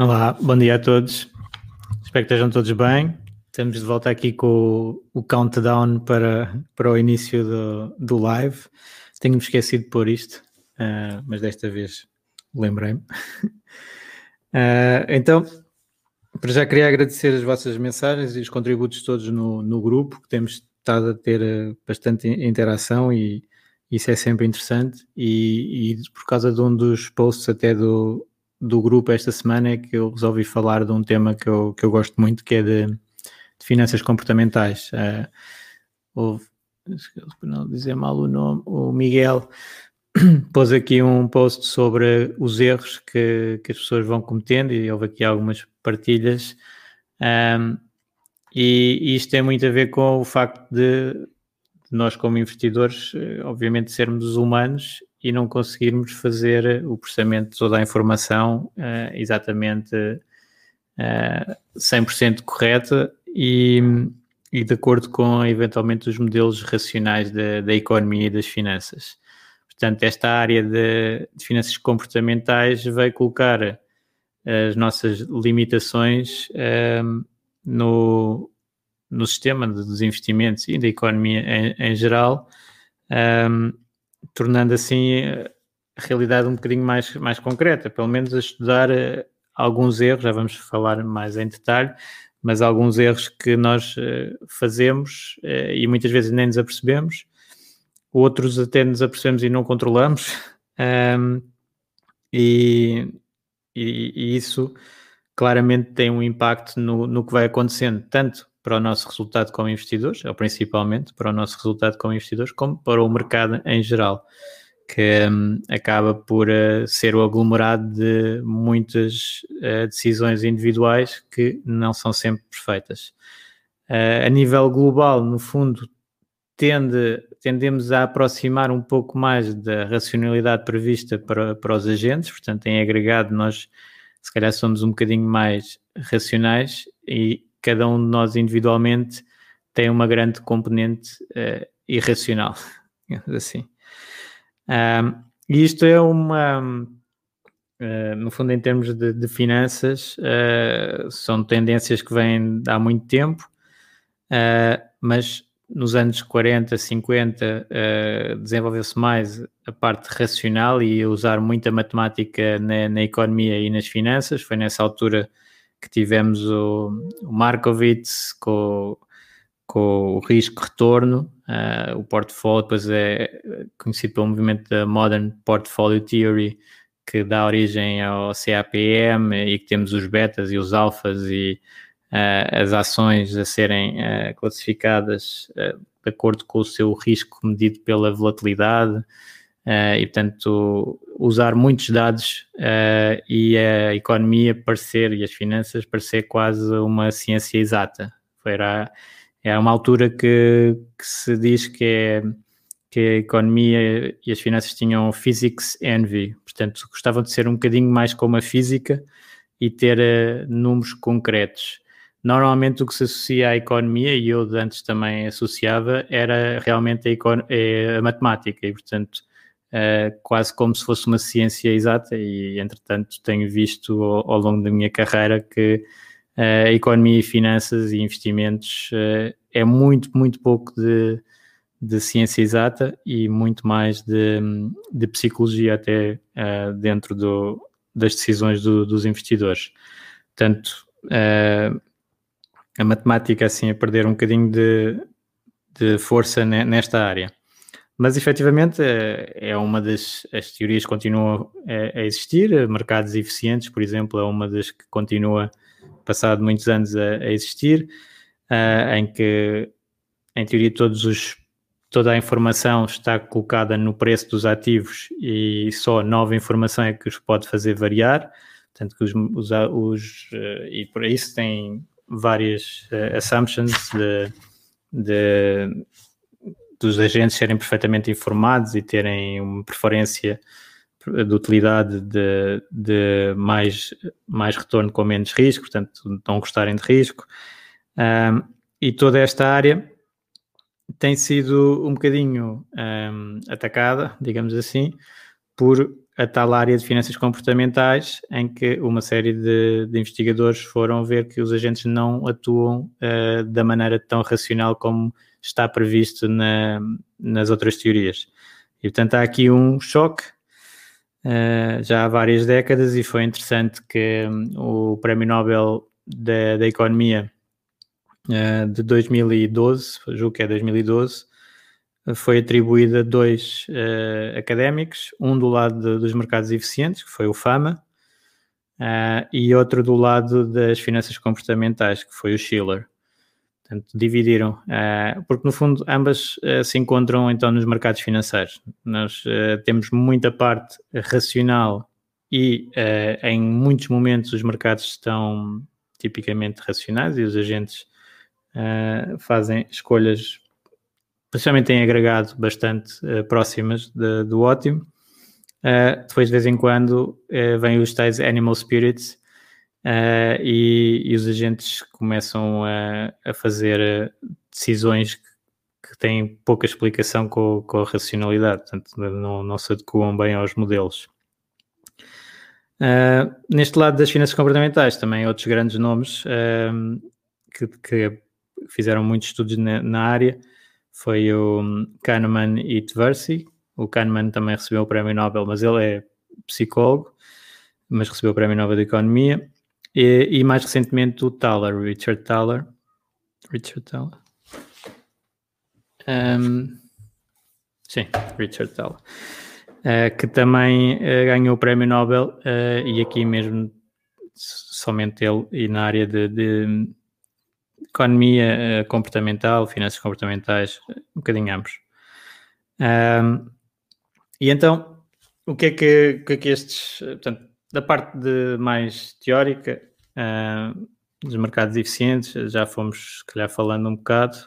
Olá, bom dia a todos. Espero que estejam todos bem. Estamos de volta aqui com o, o countdown para, para o início do, do live. Tenho-me esquecido de pôr isto, uh, mas desta vez lembrei-me. Uh, então, para já queria agradecer as vossas mensagens e os contributos todos no, no grupo, que temos estado a ter uh, bastante interação e isso é sempre interessante. E, e por causa de um dos posts até do, do grupo esta semana é que eu resolvi falar de um tema que eu, que eu gosto muito, que é de, de finanças comportamentais. Uh, houve, não dizer mal o nome, o Miguel pôs aqui um post sobre os erros que, que as pessoas vão cometendo e houve aqui algumas partilhas. Um, e, isto tem muito a ver com o facto de nós, como investidores, eh, obviamente, sermos humanos e não conseguirmos fazer o processamento de toda a informação uh, exatamente uh, eh, 100% correta e, e, de acordo com eventualmente os modelos racionais da, da economia e das finanças. Portanto, esta área de, de finanças comportamentais vai colocar as nossas limitações uh, no, no sistema dos investimentos e da economia em, em geral. Um, tornando assim a realidade um bocadinho mais, mais concreta, pelo menos a estudar uh, alguns erros, já vamos falar mais em detalhe, mas alguns erros que nós uh, fazemos e muitas vezes nem nos apercebemos, outros até nos apercebemos e não controlamos, um, e, e, e, isso claramente tem um impacto no, no que vai acontecendo, tanto para o nosso resultado como investidores, ou principalmente para o nosso resultado como investidores, como para o mercado em geral, que um, acaba por uh, ser o aglomerado de muitas uh, decisões individuais que não são sempre perfeitas. Uh, a nível global, no fundo, tende, tendemos a aproximar um pouco mais da racionalidade prevista para, para os agentes, portanto, em agregado, nós se calhar somos um bocadinho mais racionais e cada um de nós individualmente tem uma grande componente uh, irracional, assim. Um, e isto é uma, uh, no fundo, em termos de, de finanças, uh, são tendências que vêm há muito tempo, mas nos anos 40, 50, desenvolveu-se mais a parte racional e usar muita matemática na, na economia e nas finanças. Foi nessa altura que tivemos o, o Markowitz com, com o risco-retorno, uh, o portfólio depois é conhecido pelo movimento da Modern Portfolio Theory, que dá origem ao CAPM e que temos os betas e os alfas e uh, as ações a serem uh, classificadas de acordo com o seu risco medido pela volatilidade. E, portanto, usar muitos dados uh, e a economia parecer e as finanças parecer quase uma ciência exata. Era, é uma altura que, que, se diz que, é, que a economia e as finanças tinham physics envy, portanto, gostavam de ser um bocadinho mais como a física e ter uh, números concretos. Normalmente o que se associa à economia, e eu antes também associava, era realmente a, a, a matemática, e portanto uh, quase como se fosse uma ciência exata, e entretanto tenho visto ao, ao longo da minha carreira que uh, economia e finanças e investimentos uh, é muito, muito pouco de, de ciência exata e muito mais de, de psicologia até dentro do, das decisões do, dos investidores. Portanto, a matemática assim a perder um bocadinho de, de força nesta área. Mas efetivamente é uma das as teorias que continuam a, a, existir. Mercados eficientes, por exemplo, é uma das que continua, passado muitos anos, a, a existir, uh, em que, em teoria, todos os, toda a informação está colocada no preço dos ativos e só nova informação é que os pode fazer variar. Portanto, que os, os, os uh, e por isso tem várias uh, assumptions de, de dos agentes serem perfeitamente informados e terem uma preferência de utilidade de, de mais, mais retorno com menos risco, portanto, não gostarem de risco. Um, e toda esta área tem sido um bocadinho um, atacada, digamos assim, por a tal área de finanças comportamentais, em que uma série de, de investigadores foram ver que os agentes não atuam uh, da maneira tão racional como está previsto na, nas outras teorias. E portanto há aqui um choque uh, já há várias décadas e foi interessante que um, o Prémio Nobel da, da Economia uh, de 2012, julgo que é 2012, foi atribuído a dois uh, académicos, um do lado de, dos mercados eficientes, que foi o FAMA, e outro do lado das finanças comportamentais, que foi o Schiller. Portanto, dividiram, uh, porque no fundo ambas uh, se encontram então nos mercados financeiros. Nós uh, temos muita parte racional e em muitos momentos os mercados estão tipicamente racionais e os agentes fazem escolhas, principalmente em agregado, bastante próximas de, do ótimo. depois, de vez em quando, vêm os tais animal spirits, Uh, e, e, os agentes começam a, a fazer decisões que, que, têm pouca explicação com, com, a racionalidade, portanto, não, não se adequam bem aos modelos. Uh, neste lado das finanças comportamentais, também outros grandes nomes uh, que, que, fizeram muitos estudos na, na, área foi o Kahneman e Tversky. O Kahneman também recebeu o prémio Nobel, mas ele é psicólogo, mas recebeu o prémio Nobel de Economia. E, e, mais recentemente o Thaler, Richard Thaler. Richard Thaler. Um, sim, Richard Thaler. Uh, que também uh, ganhou o prémio Nobel uh, e aqui mesmo somente ele e na área de, de economia comportamental, finanças comportamentais, um bocadinho ambos. Um, e então, o que é que, que, é que estes, portanto, da parte de mais teórica, uh, dos mercados eficientes, já fomos, se calhar, falando um bocado.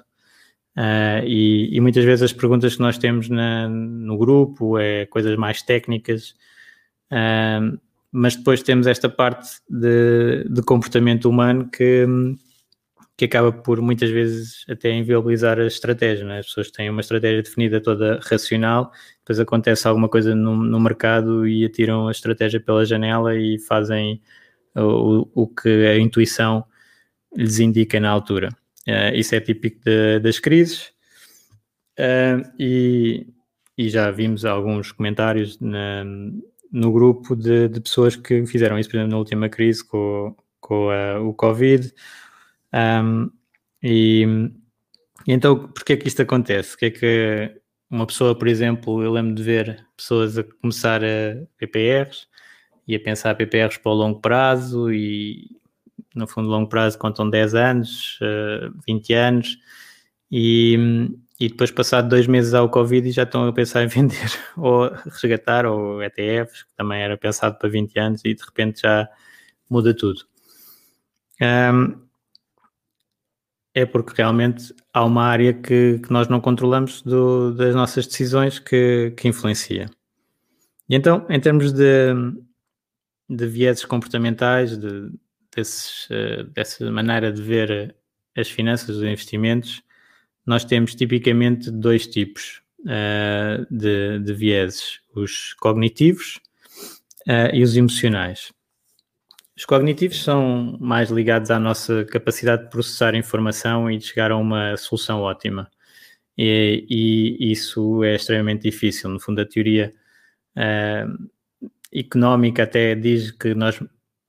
Uh, e, e, muitas vezes as perguntas que nós temos na, no grupo é coisas mais técnicas, uh, mas depois temos esta parte de, de comportamento humano que, que acaba por muitas vezes até inviabilizar a estratégia. Né? As pessoas têm uma estratégia definida toda racional, depois acontece alguma coisa no, no mercado e atiram a estratégia pela janela e fazem o, o que a intuição lhes indica na altura. Uh, isso é típico de, das crises uh, e, e, já vimos alguns comentários na, no grupo de, de, pessoas que fizeram isso, por exemplo, na última crise com, com a, o Covid. Um, e, e, então, porquê é que isto acontece? que é que uma pessoa, por exemplo, eu lembro de ver pessoas a começar a PPRs e a pensar PPRs para o longo prazo e no fundo longo prazo contam 10 anos, 20 eh, anos e, e depois passado dois meses ao Covid e já estão a pensar em vender ou resgatar ou ETFs, que também era pensado para 20 anos e de repente já muda tudo. Um, é porque realmente há uma área que, que nós não controlamos do, das nossas decisões que, que, influencia. E então, em termos de, de vieses comportamentais, de, desses, uh, dessa maneira de ver as finanças, os investimentos, nós temos tipicamente dois tipos uh, de, de vieses: os cognitivos uh, e os emocionais. Os cognitivos são mais ligados à nossa capacidade de processar informação e de chegar a uma solução ótima. e, e, isso é extremamente difícil. No fundo, a teoria uh, económica até diz que nós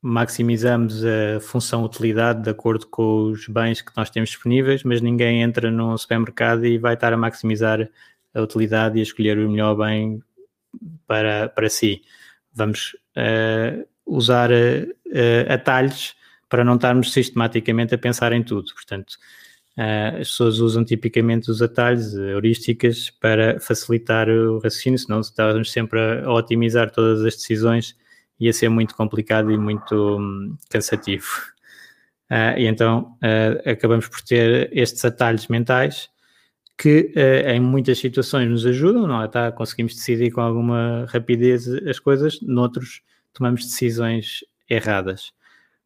maximizamos a função utilidade de acordo com os bens que nós temos disponíveis, mas ninguém entra num supermercado e vai estar a maximizar a utilidade e a escolher o melhor bem para, para si. Vamos uh, usar uh, atalhos para não estarmos sistematicamente a pensar em tudo. Portanto, uh, as pessoas usam tipicamente os atalhos, heurísticas, para facilitar o raciocínio, senão estávamos sempre a, otimizar todas as decisões ia ser muito complicado e muito um, cansativo. E então acabamos por ter estes atalhos mentais que em muitas situações nos ajudam, não é? Tá? Conseguimos decidir com alguma rapidez as coisas, noutros tomamos decisões erradas.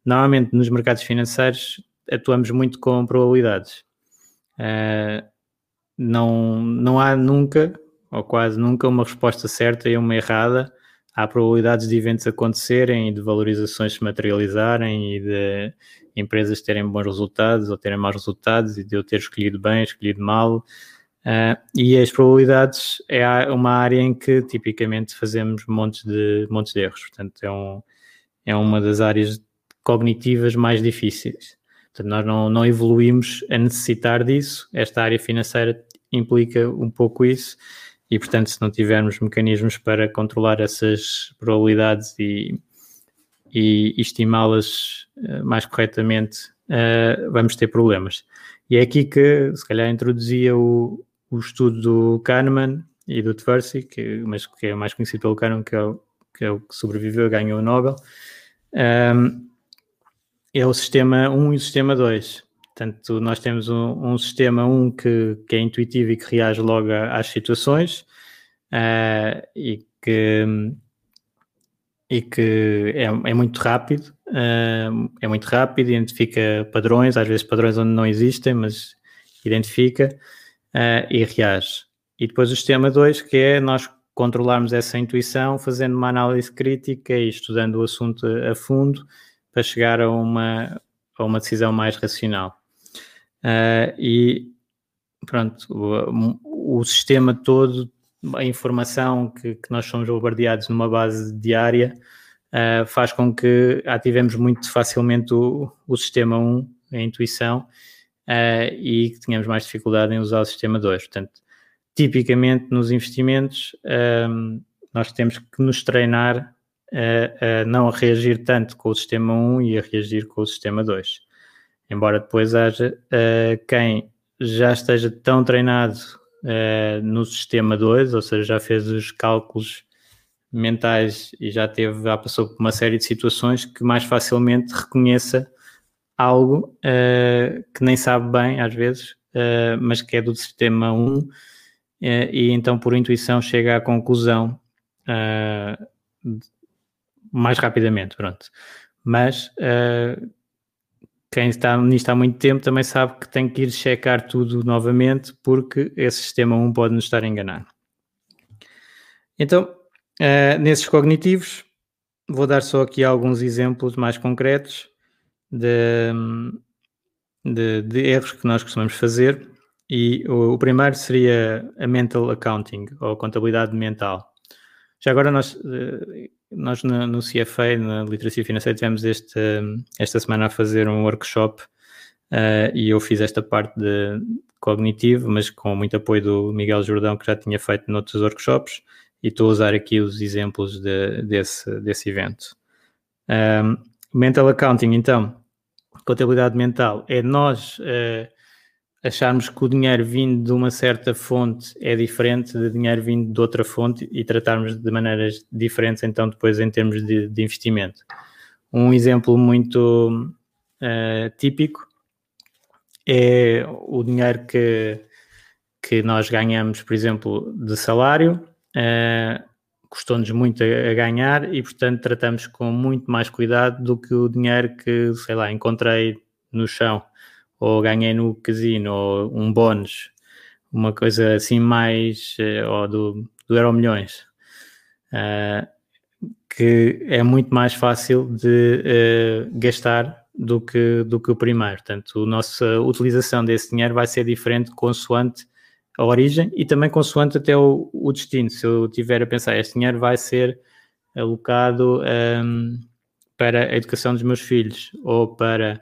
Normalmente nos mercados financeiros atuamos muito com probabilidades. não, não há nunca, ou quase nunca, uma resposta certa e uma errada há probabilidades de eventos acontecerem e de valorizações se materializarem e de empresas terem bons resultados ou terem maus resultados e de eu ter escolhido bem, escolhido mal. Uh, e as probabilidades é uma área em que tipicamente fazemos montes de, montes de erros. Portanto, é, um, é uma das áreas cognitivas mais difíceis. Portanto, nós não, não evoluímos a necessitar disso. Esta área financeira implica um pouco isso e, portanto, se não tivermos mecanismos para controlar essas probabilidades e, e estimá-las uh, mais corretamente, uh, vamos ter problemas. E é aqui que, se calhar, introduzia o, o estudo do Kahneman e do Tversky, que, mas que é mais conhecido pelo Kahneman, que é o que, é o que sobreviveu e ganhou o Nobel. Um, é o sistema 1 e o sistema 2. Portanto, nós temos um, um sistema 1 que, que, é intuitivo e que reage logo às situações uh, e que, e que é, é muito rápido, uh, é muito rápido, identifica padrões, às vezes padrões onde não existem, mas identifica uh, e reage. E depois o sistema 2, que é nós controlarmos essa intuição fazendo uma análise crítica e estudando o assunto a fundo para chegar a uma, a uma decisão mais racional. Uh, e pronto, o, o, sistema todo, a informação que, que, nós somos bombardeados numa base diária, uh, faz com que ativemos muito facilmente o, o sistema 1, a intuição, uh, e que tenhamos mais dificuldade em usar o sistema 2. Portanto, tipicamente nos investimentos, nós temos que nos treinar a, a não reagir tanto com o sistema 1 e a reagir com o sistema 2 embora depois haja uh, quem já esteja tão treinado uh, no sistema 2, ou seja, já fez os cálculos mentais e já teve, já passou por uma série de situações que mais facilmente reconheça algo uh, que nem sabe bem às vezes, mas que é do sistema 1 e então por intuição chega à conclusão mais rapidamente, pronto. Mas quem está nisto há muito tempo também sabe que tem que ir checar tudo novamente porque esse sistema 1 pode nos estar a enganar. Então, uh, nesses cognitivos, vou dar só aqui alguns exemplos mais concretos de, de, de erros que nós costumamos fazer. E o, o, primeiro seria a mental accounting, ou contabilidade mental. Já agora nós, uh, nós no, no, CFA, na literacia financeira, tivemos este, esta semana a fazer um workshop uh, e eu fiz esta parte de cognitivo, mas com muito apoio do Miguel Jordão, que já tinha feito noutros workshops, e estou a usar aqui os exemplos de, desse, desse evento. Um, mental accounting, então, contabilidade mental, é nós uh, acharmos que o dinheiro vindo de uma certa fonte é diferente de dinheiro vindo de outra fonte e tratarmos de maneiras diferentes, então, depois em termos de, de investimento. Um exemplo muito uh, típico é o dinheiro que, que nós ganhamos, por exemplo, de salário, uh, custou-nos muito a, a, ganhar e, portanto, tratamos com muito mais cuidado do que o dinheiro que, sei lá, encontrei no chão ou ganhei no casino, ou um bónus, uma coisa assim mais, eh, ou do, do Euro Milhões, uh, que é muito mais fácil de uh, gastar do que, do que o primeiro. Portanto, a nossa utilização desse dinheiro vai ser diferente consoante a origem e também consoante até o, o, destino. Se eu tiver a pensar, este dinheiro vai ser alocado um, para a educação dos meus filhos ou para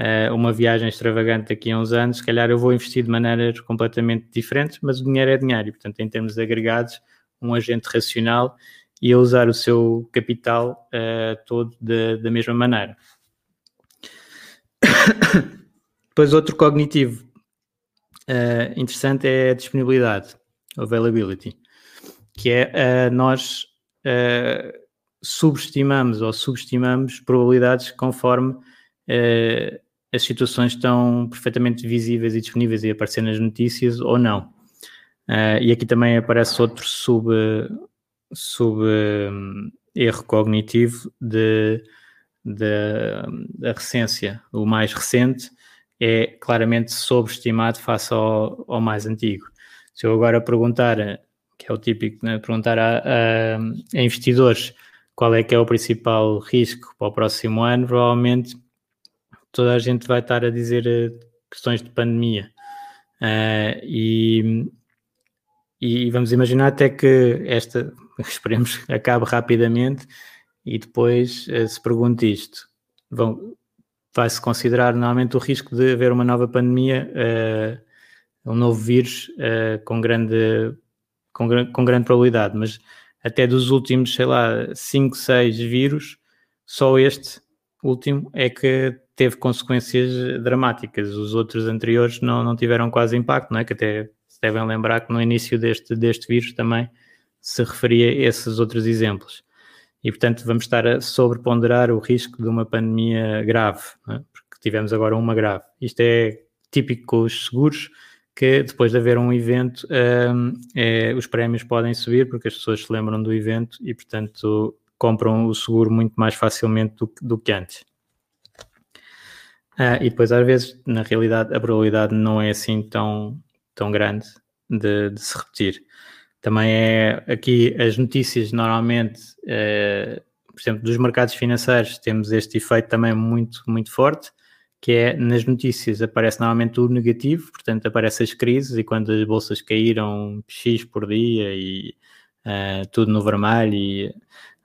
uh, uma viagem extravagante daqui a uns anos, se calhar eu vou investir de maneiras completamente diferentes, mas o dinheiro é dinheiro e, portanto, em termos agregados, um agente racional e usar o seu capital uh, todo de, da mesma maneira. Depois, outro cognitivo uh, interessante é a disponibilidade, availability, que é uh, nós uh, subestimamos ou subestimamos probabilidades conforme as situações estão perfeitamente visíveis e disponíveis e aparecer nas notícias ou não. e aqui também aparece outro sub, sub um, erro cognitivo de, da recência, o mais recente, é claramente sobreestimado face ao, ao mais antigo. Se eu agora perguntar, que é o típico, né, perguntar a, a, a, investidores qual é que é o principal risco para o próximo ano, provavelmente toda a gente vai estar a dizer eh, questões de pandemia. Uh, e, e vamos imaginar até que esta, esperemos, acabe rapidamente e depois uh, se pergunte isto. Vão, vai-se considerar normalmente o risco de haver uma nova pandemia, uh, um novo vírus uh, com, grande, com, com, grande probabilidade, mas até dos últimos, sei lá, 5, 6 vírus, só este último é que teve consequências dramáticas. Os outros anteriores não, não tiveram quase impacto, não é? Que até se devem lembrar que no início deste, deste vírus também se referia a esses outros exemplos e, portanto, vamos estar a sobreponderar o risco de uma pandemia grave, é? porque tivemos agora uma grave. Isto é típico com os seguros, que depois de haver um evento, um, é, os prémios podem subir, porque as pessoas se lembram do evento e, portanto, compram o seguro muito mais facilmente do, do que antes. Uh, e depois, às vezes, na realidade, a probabilidade não é assim tão, tão grande de, de se repetir. Também é aqui as notícias normalmente, eh, por exemplo, dos mercados financeiros, temos este efeito também muito, muito forte, que é nas notícias aparece normalmente o negativo, portanto aparecem as crises e quando as bolsas caíram X por dia e uh, tudo no vermelho e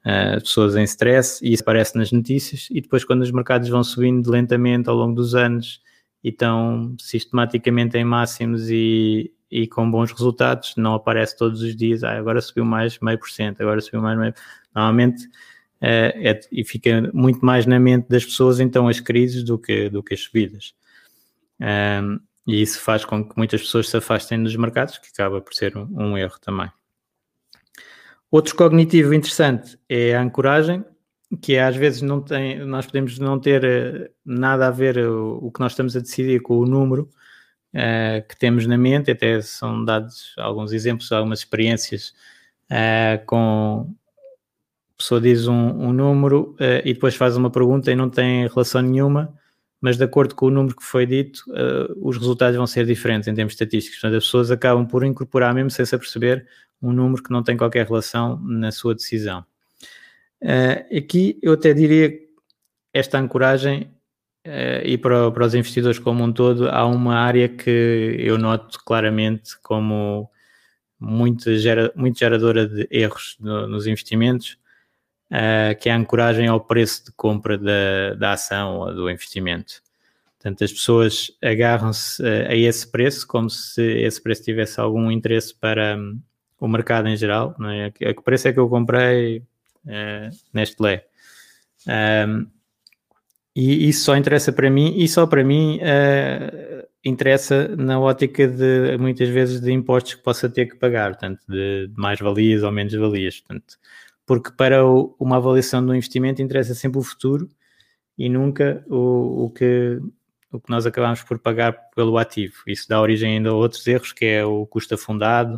uh, pessoas em stress, e isso aparece nas notícias, e depois quando os mercados vão subindo lentamente ao longo dos anos e estão sistematicamente em máximos e, e com bons resultados, não aparece todos os dias, ah, agora subiu mais meio por cento, agora subiu mais meio. Normalmente é, é, e fica muito mais na mente das pessoas então as crises do que, do que as subidas. Um, e isso faz com que muitas pessoas se afastem dos mercados, que acaba por ser um, um erro também. Outro cognitivo interessante é a ancoragem, que às vezes não tem, nós podemos não ter eh, nada a ver o, o que nós estamos a decidir com o número, uh, que temos na mente, até são dados alguns exemplos, algumas experiências uh, com a pessoa diz um, um número uh, e depois faz uma pergunta e não tem relação nenhuma, mas de acordo com o número que foi dito, os resultados vão ser diferentes em termos estatísticos. Portanto, as pessoas acabam por incorporar, mesmo sem se aperceber, um número que não tem qualquer relação na sua decisão. aqui eu até diria esta ancoragem e para, para, os investidores como um todo, há uma área que eu noto claramente como muito, gera, muito geradora de erros no, nos investimentos, uh, que é a ancoragem ao preço de compra da, da ação ou do investimento. Portanto, as pessoas agarram-se uh, a esse preço como se esse preço tivesse algum interesse para um, o mercado em geral. Não é? A que preço é que eu comprei uh, Nestlé? Um, e isso só interessa para mim, e só para mim uh, interessa na ótica de muitas vezes de impostos que possa ter que pagar, portanto, de, de mais valias ou menos valias. Portanto, porque para o, uma avaliação do investimento interessa sempre o futuro e nunca o, o, que, o que nós acabamos por pagar pelo ativo. Isso dá origem ainda a outros erros, que é o custo afundado,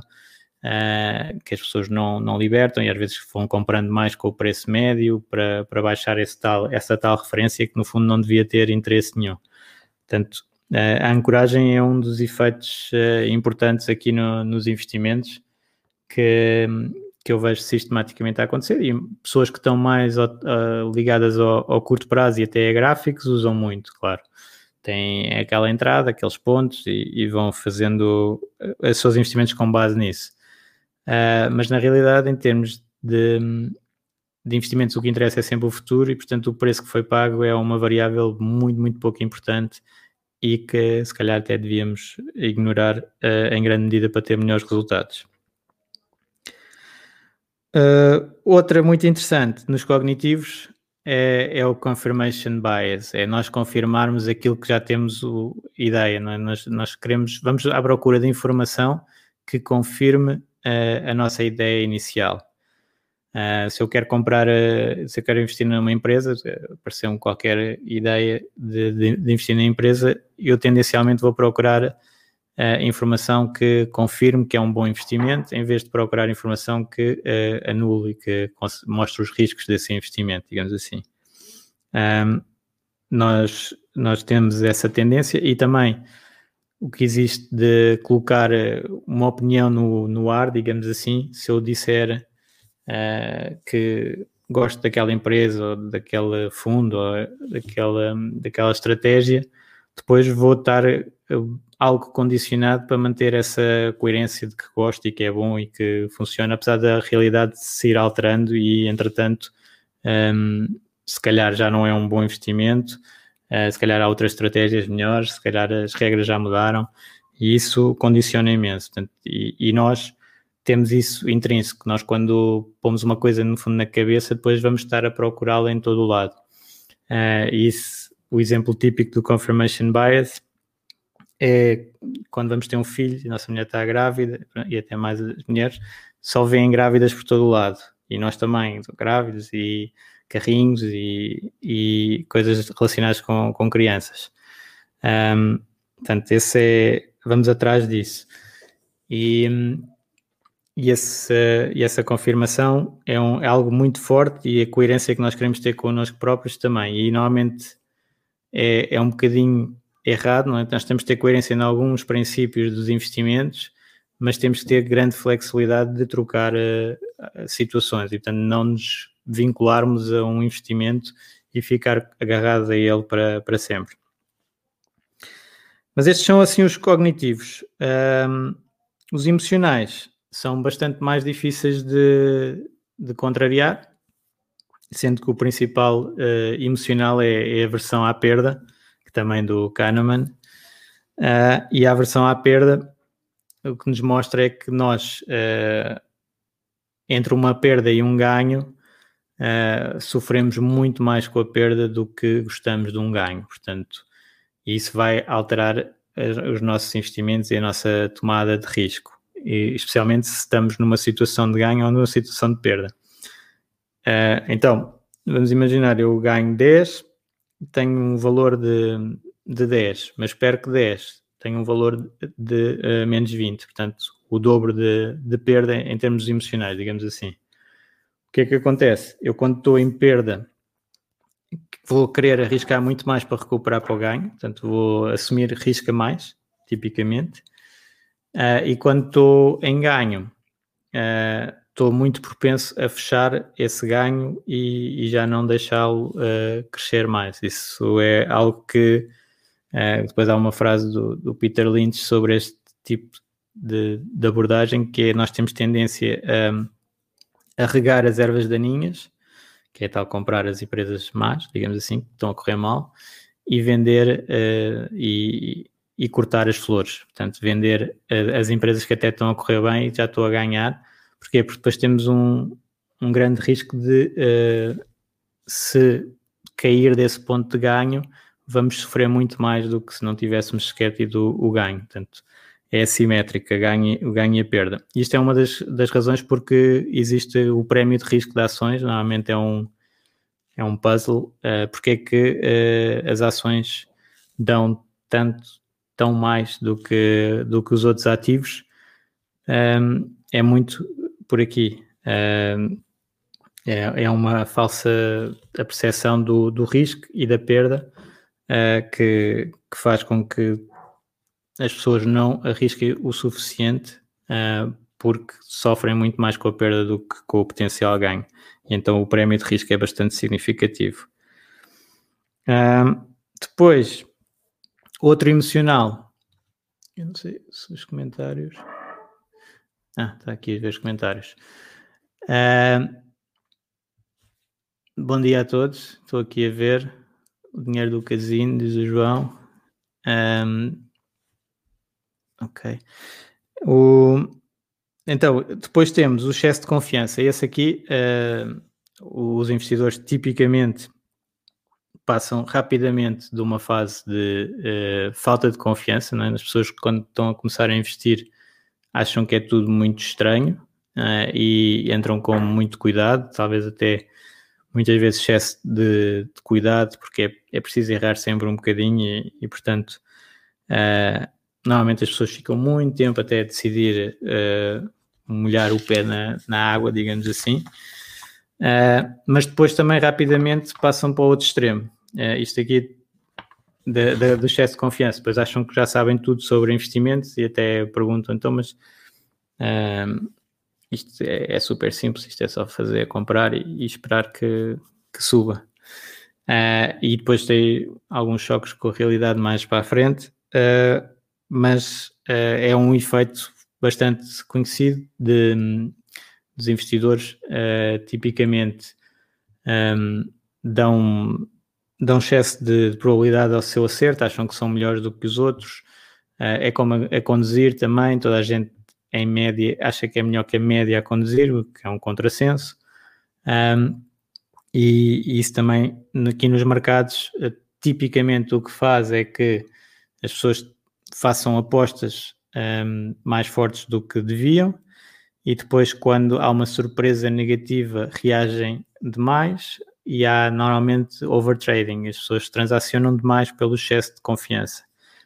uh, que as pessoas não, não libertam e às vezes vão comprando mais com o preço médio para, para baixar esse tal, essa tal referência que no fundo não devia ter interesse nenhum. Portanto, uh, a ancoragem é um dos efeitos uh, importantes aqui no, nos investimentos que, que eu vejo sistematicamente a acontecer e pessoas que estão mais ligadas ao, ao, curto prazo e até a gráficos usam muito, claro. têm aquela entrada, aqueles pontos e, e vão fazendo os seus investimentos com base nisso. Uh, mas na realidade, em termos de, de investimentos, o que interessa é sempre o futuro e, portanto, o preço que foi pago é uma variável muito, muito pouco importante e que se calhar até devíamos ignorar uh, em grande medida para ter melhores resultados. Uh, outra muito interessante nos cognitivos é, é, o confirmation bias, é nós confirmarmos aquilo que já temos o, ideia, é? nós, nós, queremos, vamos à procura de informação que confirme uh, a nossa ideia inicial. Uh, se eu quero comprar, uh, se eu quero investir numa empresa, apareceu-me qualquer ideia de, de, de, investir na empresa, eu tendencialmente vou procurar uh, informação que confirme que é um bom investimento, em vez de procurar informação que anule e que mostre os riscos desse investimento, digamos assim. Um, nós, nós temos essa tendência e também o que existe de colocar uma opinião no, no ar, digamos assim, se eu disser uh, que gosto daquela empresa ou daquele fundo ou daquela, daquela estratégia, depois vou estar eh, algo condicionado para manter essa coerência de que gosto e que é bom e que funciona, apesar da realidade se ir alterando e, entretanto, um, ehm, se calhar já não é um bom investimento, uh, se calhar há outras estratégias melhores, se calhar as regras já mudaram e isso condiciona imenso. Portanto, e, e nós temos isso intrínseco. Nós, quando pomos uma coisa no fundo na cabeça, depois vamos estar a procurá-la em todo o lado. Uh, isso, o exemplo típico do confirmation bias é quando vamos ter um filho e nossa mulher está grávida, e até mais as mulheres, só veem grávidas por todo o lado. E nós também, grávidas e carrinhos e, e coisas relacionadas com, com crianças. Um, portanto, esse é, vamos atrás disso. E, e, esse, e essa confirmação é, um, é, algo muito forte e a coerência que nós queremos ter connosco próprios também. E normalmente é, é um bocadinho errado, não é? Nós temos que ter coerência em alguns princípios dos investimentos, mas temos que ter grande flexibilidade de trocar uh, situações e, portanto, não nos vincularmos a um investimento e ficar agarrados a ele para, para sempre. Mas estes são assim os cognitivos. Um, os emocionais são bastante mais difíceis de, de contrariar, sendo que o principal uh, emocional é, é, a versão à perda, que também do Kahneman, uh, e a aversão à perda o que nos mostra é que nós, uh, entre uma perda e um ganho, sofremos muito mais com a perda do que gostamos de um ganho, portanto, isso vai alterar os nossos investimentos e a nossa tomada de risco e especialmente se estamos numa situação de ganho ou numa situação de perda. Uh, então, vamos imaginar, eu ganho 10, tenho um valor de, de 10, mas perco 10, tenho um valor de uh, menos 20, portanto, o dobro de, de perda em termos emocionais, digamos assim. O que é que acontece? Eu, quando estou em perda, vou querer arriscar muito mais para recuperar para o ganho, portanto, vou assumir risco a mais, tipicamente Uh, e quando estou em ganho, estou uh, muito propenso a fechar esse ganho e, e já não deixá-lo uh, crescer mais. Isso é algo que depois há uma frase do, do, Peter Lynch sobre este tipo de, de, abordagem que é nós temos tendência a, a regar as ervas daninhas, que é tal comprar as empresas más, digamos assim, que estão a correr mal, e vender e, e cortar as flores. Portanto, vender uh, as empresas que até estão a correr bem e já estou a ganhar. Porquê? Porque depois temos um, um grande risco de uh, se cair desse ponto de ganho, vamos sofrer muito mais do que se não tivéssemos sequer tido o, o ganho. Portanto, é assimétrica ganho, o ganho e a perda. Isto é uma das, das razões porque existe o prémio de risco de ações, normalmente é um, é um puzzle, uh, porque é que uh, as ações dão tanto tão mais do que, do que os outros ativos, um, é muito por aqui. Um, é, é uma falsa percepção do, do risco e da perda uh, que, que faz com que as pessoas não arrisquem o suficiente uh, porque sofrem muito mais com a perda do que com o potencial ganho. Então o prémio de risco é bastante significativo. depois, outro emocional. Eu não sei se os comentários. Ah, está aqui a ver os comentários. Uh, bom dia a todos. Estou aqui a ver o dinheiro do casino, diz o João. Um, ok. O, então, depois temos o excesso de confiança. Esse aqui, uh, os investidores tipicamente passam rapidamente de uma fase de uh, falta de confiança. É? As pessoas, quando estão a começar a investir, acham que é tudo muito estranho uh, e entram com muito cuidado, talvez até muitas vezes excesso de, de cuidado, porque é, é, preciso errar sempre um bocadinho e, e portanto, uh, normalmente as pessoas ficam muito tempo até decidir uh, molhar o pé na, na água, digamos assim, uh, mas depois também rapidamente passam para o outro extremo. isto aqui de, de, do excesso de confiança, depois acham que já sabem tudo sobre investimentos e até perguntam, então, mas isto é, é, super simples, isto é só fazer, comprar e, e esperar que, que suba. Uh, e depois tem alguns choques com a realidade mais para a frente, uh, mas uh, é um efeito bastante conhecido de, dos investidores, tipicamente um, dão, dão excesso de, de, probabilidade ao seu acerto, acham que são melhores do que os outros, é como a, a conduzir também, toda a gente em média, acha que é melhor que a média a conduzir, o que é um contrassenso. Um, e, e, isso também, aqui nos mercados, tipicamente o que faz é que as pessoas façam apostas um, mais fortes do que deviam e depois, quando há uma surpresa negativa, reagem demais e há normalmente overtrading. As pessoas transacionam demais pelo excesso de confiança.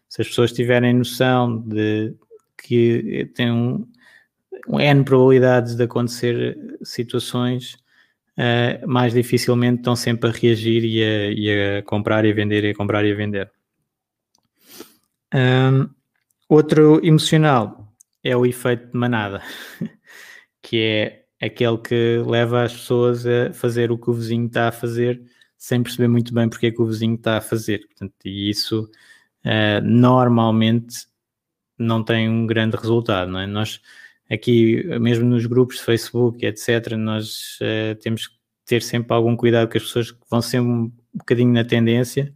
Se as pessoas tiverem noção de que tem um, um N probabilidades de acontecer situações, uh, mais dificilmente estão sempre a reagir e a, e a, comprar e a vender e a comprar e a vender. Um, outro emocional é o efeito de manada, que é aquele que leva as pessoas a fazer o que o vizinho está a fazer sem perceber muito bem porque é que o vizinho está a fazer. Portanto, e isso uh, normalmente não tem um grande resultado, não é? Nós aqui, mesmo nos grupos de Facebook, etc., nós uh, temos que ter sempre algum cuidado que as pessoas vão sempre um bocadinho na tendência.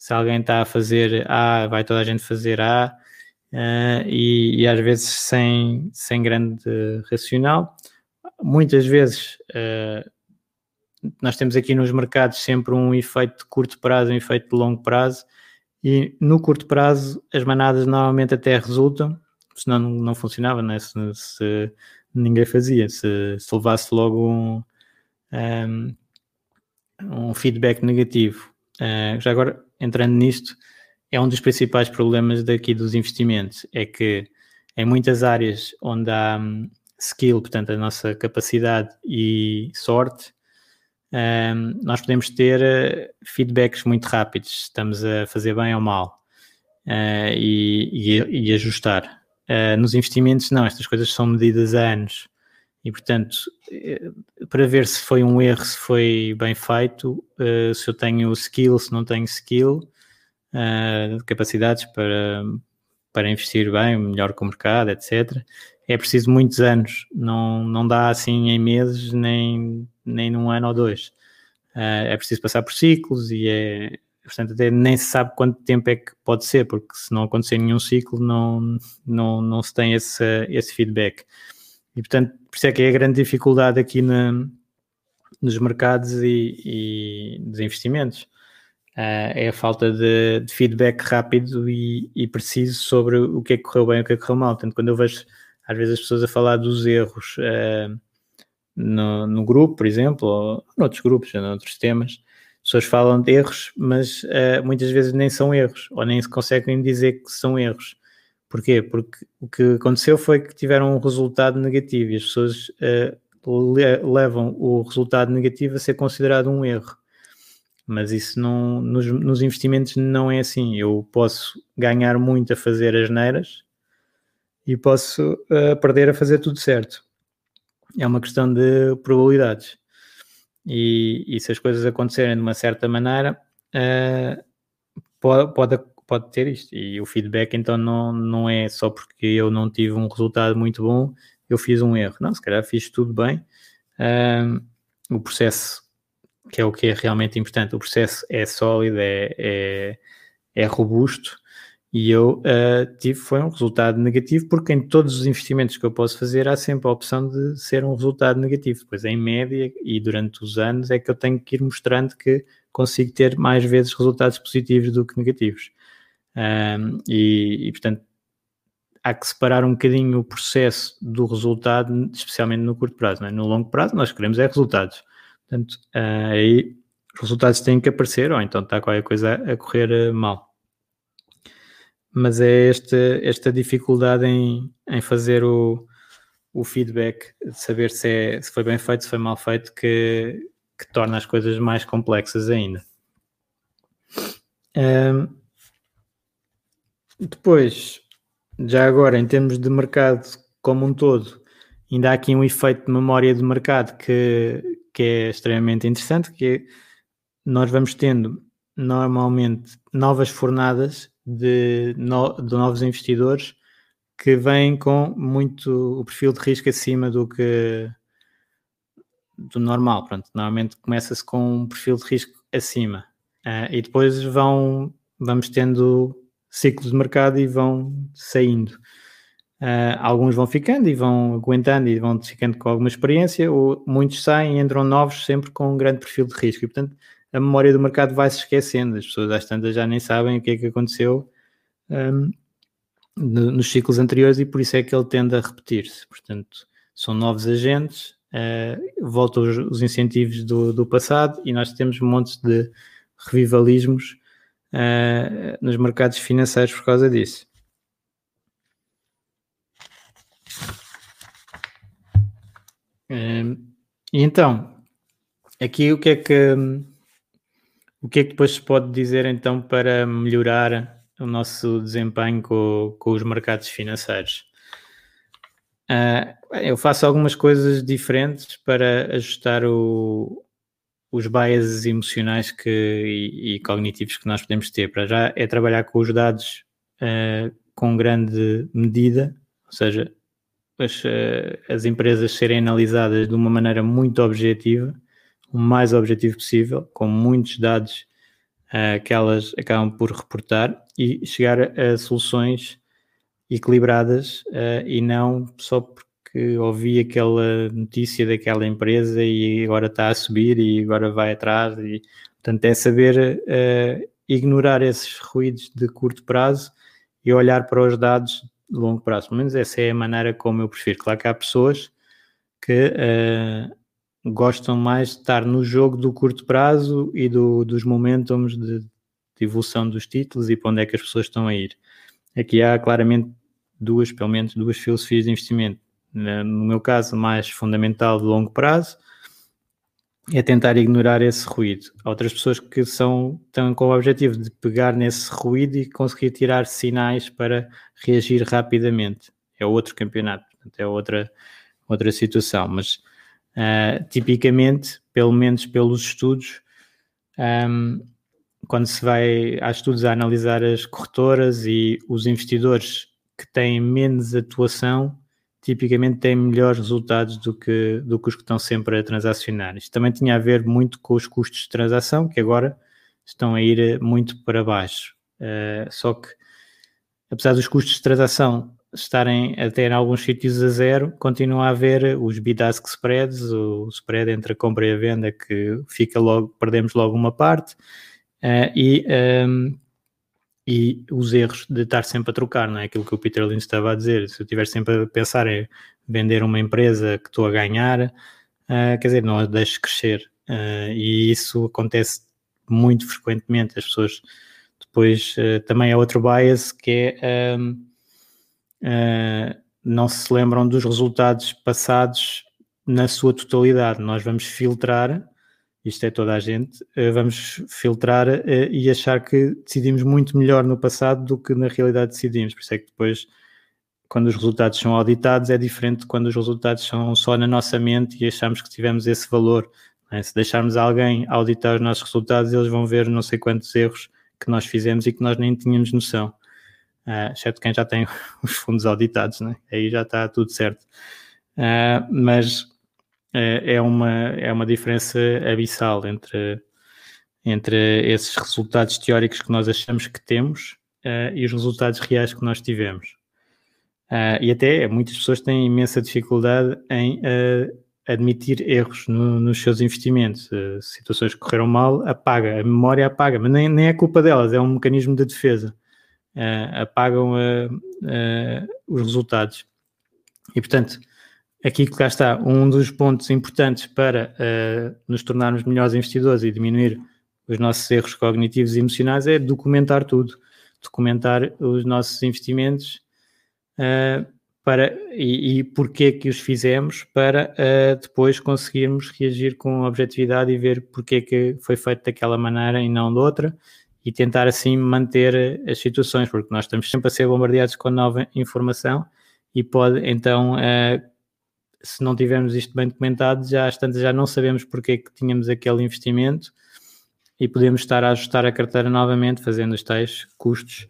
Se alguém está a fazer A, vai toda a gente fazer A, uh, e, e, às vezes sem, sem grande racional. Muitas vezes uh, nós temos aqui nos mercados sempre um efeito de curto prazo, um efeito de longo prazo, e no curto prazo, as manadas normalmente até resultam, senão não, não funcionava, né? se, se ninguém fazia, se, se levasse logo um, um, um feedback negativo. Uh, já agora, entrando nisto, é um dos principais problemas daqui dos investimentos, é que em muitas áreas onde há um, skill, portanto, a nossa capacidade e sorte, um, nós podemos ter uh, feedbacks muito rápidos, estamos a fazer bem ou mal uh, e, e, e, ajustar. Uh, nos investimentos, não, estas coisas são medidas a anos e, portanto, para ver se foi um erro, se foi bem feito, se eu tenho skill, se não tenho skill, capacidades para, para investir bem, melhor que o mercado, etc. É preciso muitos anos, não, não dá assim em meses nem nem num ano ou dois. É preciso passar por ciclos e é, portanto, até nem se sabe quanto tempo é que pode ser, porque se não acontecer nenhum ciclo, não, não, não se tem esse, esse feedback. E, portanto, por isso é que é a grande dificuldade aqui na, nos mercados e, e dos investimentos. Uh, é a falta de, de feedback rápido e, e, preciso sobre o que é que correu bem e o que é que correu mal. Portanto, quando eu vejo às vezes as pessoas a falar dos erros uh, no, no grupo, por exemplo, ou noutros grupos, noutros temas, as pessoas falam de erros, mas uh, muitas vezes nem são erros, ou nem se conseguem dizer que são erros. Porquê? Porque o que aconteceu foi que tiveram um resultado negativo e as pessoas uh, le levam o resultado negativo a ser considerado um erro. Mas isso não, nos, nos investimentos não é assim. Eu posso ganhar muito a fazer as neiras e posso uh, perder a fazer tudo certo é uma questão de probabilidades. E, e se as coisas acontecerem de uma certa maneira, uh, pode, pode, pode ter isto. E o feedback então não, não é só porque eu não tive um resultado muito bom, eu fiz um erro. Não, se calhar fiz tudo bem. O processo, que é o que é realmente importante, o processo é sólido, é, é, é robusto e eu uh, tive, foi um resultado negativo, porque em todos os investimentos que eu posso fazer há sempre a opção de ser um resultado negativo. Pois em média e durante os anos é que eu tenho que ir mostrando que consigo ter mais vezes resultados positivos do que negativos. Um, e, e, portanto, há que separar um bocadinho o processo do resultado, especialmente no curto prazo. É? No longo prazo, nós queremos é resultados. Portanto, uh, aí os resultados têm que aparecer, ou então está qualquer coisa a, correr uh, mal mas é esta, esta dificuldade em, em fazer o, o feedback, de saber se, é, se foi bem feito, se foi mal feito, que, que torna as coisas mais complexas ainda. Um, depois, já agora, em termos de mercado como um todo, ainda há aqui um efeito de memória de mercado que, que é extremamente interessante, que é, nós vamos tendo normalmente novas fornadas de, no, de novos investidores que vêm com muito o perfil de risco acima do que do normal. Pronto, normalmente começa-se com um perfil de risco acima uh, e depois vão vamos tendo ciclos de mercado e vão saindo. Uh, alguns vão ficando e vão aguentando e vão ficando com alguma experiência, ou muitos saem e entram novos sempre com um grande perfil de risco. E, portanto, a memória do mercado vai se esquecendo, as pessoas às tantas já nem sabem o que é que aconteceu um, nos ciclos anteriores e por isso é que ele tende a repetir-se. Portanto, são novos agentes, uh, voltam os, os, incentivos do, do, passado e nós temos montes de revivalismos uh, nos mercados financeiros por causa disso. Um, e então, aqui o que é que o que é que depois se pode dizer então para melhorar o nosso desempenho com, com os mercados financeiros? Uh, eu faço algumas coisas diferentes para ajustar o, os biases emocionais que, e, e, cognitivos que nós podemos ter. Para já é trabalhar com os dados uh, com grande medida, ou seja, as, uh, as empresas serem analisadas de uma maneira muito objetiva o mais objetivo possível, com muitos dados uh, que elas acabam por reportar e chegar a, soluções equilibradas e não só porque ouvi aquela notícia daquela empresa e agora está a subir e agora vai atrás e portanto é saber uh, ignorar esses ruídos de curto prazo e olhar para os dados de longo prazo. Pelo menos essa é a maneira como eu prefiro. Claro que há pessoas que uh, gostam mais de estar no jogo do curto prazo e do, dos momentums de, de, evolução dos títulos e para onde é que as pessoas estão a ir. Aqui há claramente duas, pelo menos duas filosofias de investimento. No meu caso, mais fundamental de longo prazo é tentar ignorar esse ruído. Há outras pessoas que são, estão com o objetivo de pegar nesse ruído e conseguir tirar sinais para reagir rapidamente. É outro campeonato, é outra, outra situação, mas Uh, tipicamente, pelo menos pelos estudos, um, quando se vai, há estudos a analisar as corretoras e os investidores que têm menos atuação, tipicamente têm melhores resultados do que, do que os que estão sempre a transacionar. Isto também tinha a ver muito com os custos de transação, que agora estão a ir muito para baixo. Uh, só que, apesar dos custos de transação estarem até em alguns sítios a zero, continua a haver os bid-ask spreads, o spread entre a compra e a venda que fica logo, perdemos logo uma parte, uh, e, um, ehm, e os erros de estar sempre a trocar, não é? Aquilo que o Peter Lynch estava a dizer, se eu estiver sempre a pensar em vender uma empresa que estou a ganhar, uh, quer dizer, não a deixo crescer, uh, e isso acontece muito frequentemente, as pessoas depois também é outro bias que é ehm, uh, não se lembram dos resultados passados na sua totalidade. Nós vamos filtrar, isto é toda a gente, uh, vamos filtrar uh, e achar que decidimos muito melhor no passado do que na realidade decidimos. Por isso é que depois, quando os resultados são auditados, é diferente de quando os resultados são só na nossa mente e achamos que tivemos esse valor. É? Se deixarmos alguém auditar os nossos resultados, eles vão ver não sei quantos erros que nós fizemos e que nós nem tínhamos noção. Uh, exceto quem já tem os fundos auditados, né? aí já está tudo certo. Uh, mas é, uma, é uma diferença abissal entre, entre esses resultados teóricos que nós achamos que temos uh, e os resultados reais que nós tivemos. e até muitas pessoas têm imensa dificuldade em admitir erros no, nos seus investimentos. situações que correram mal, apaga, a memória apaga, mas nem, nem é culpa delas, é um mecanismo de defesa. apagam os resultados. E portanto, aqui que cá está, um dos pontos importantes para uh, nos tornarmos melhores investidores e diminuir os nossos erros cognitivos e emocionais é documentar tudo, documentar os nossos investimentos uh, para, e, e porquê que os fizemos para uh, depois conseguirmos reagir com objetividade e ver porquê que foi feito daquela maneira e não de outra e tentar assim manter as situações, porque nós estamos sempre a ser bombardeados com nova informação e pode então uh, se não tivermos isto bem documentado, já às tantas já não sabemos porque é que tínhamos aquele investimento e podemos estar a ajustar a carteira novamente, fazendo os tais custos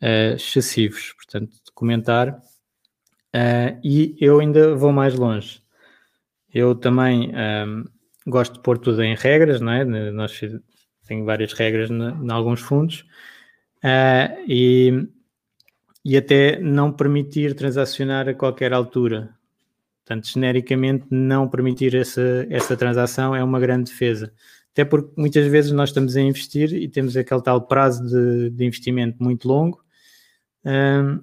uh, excessivos. Portanto, documentar. Uh, e eu ainda vou mais longe. Eu também um, ehm, gosto de pôr tudo em regras, não é? Nós tenho várias regras em alguns fundos uh, e, e até não permitir transacionar a qualquer altura. Portanto, genericamente, não permitir essa, essa transação é uma grande defesa. Até porque muitas vezes nós estamos a investir e temos aquele tal prazo de, de investimento muito longo um,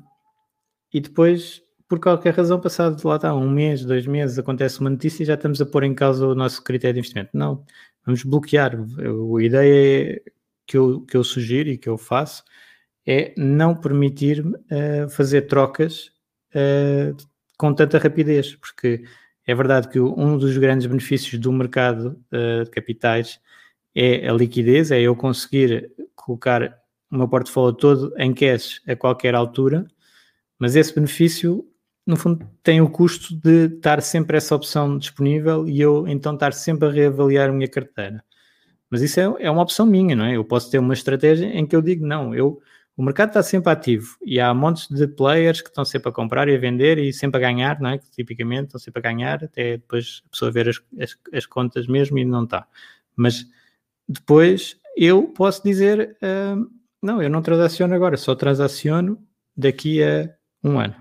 e depois, por qualquer razão, passado lá está um mês, dois meses, acontece uma notícia e já estamos a pôr em causa o nosso critério de investimento. Não, vamos bloquear. a ideia que eu, que eu sugiro e que eu faço é não permitir uh, fazer trocas uh, com tanta rapidez, porque é verdade que um dos grandes benefícios do mercado uh, de capitais é a liquidez, é eu conseguir colocar o meu portfólio todo em cash a qualquer altura, mas esse benefício, no fundo, tem o custo de estar sempre essa opção disponível e eu então estar sempre a reavaliar a minha carteira. Mas isso é, é uma opção minha, não é? Eu posso ter uma estratégia em que eu digo, não, eu o mercado está sempre ativo e há montes de players que estão sempre a comprar e a vender e sempre a ganhar, não é? Que tipicamente estão sempre a ganhar, até depois a pessoa ver as, as, as contas mesmo e não está. Mas depois eu posso dizer, uh, não, eu não transaciono agora, só transaciono daqui a um ano,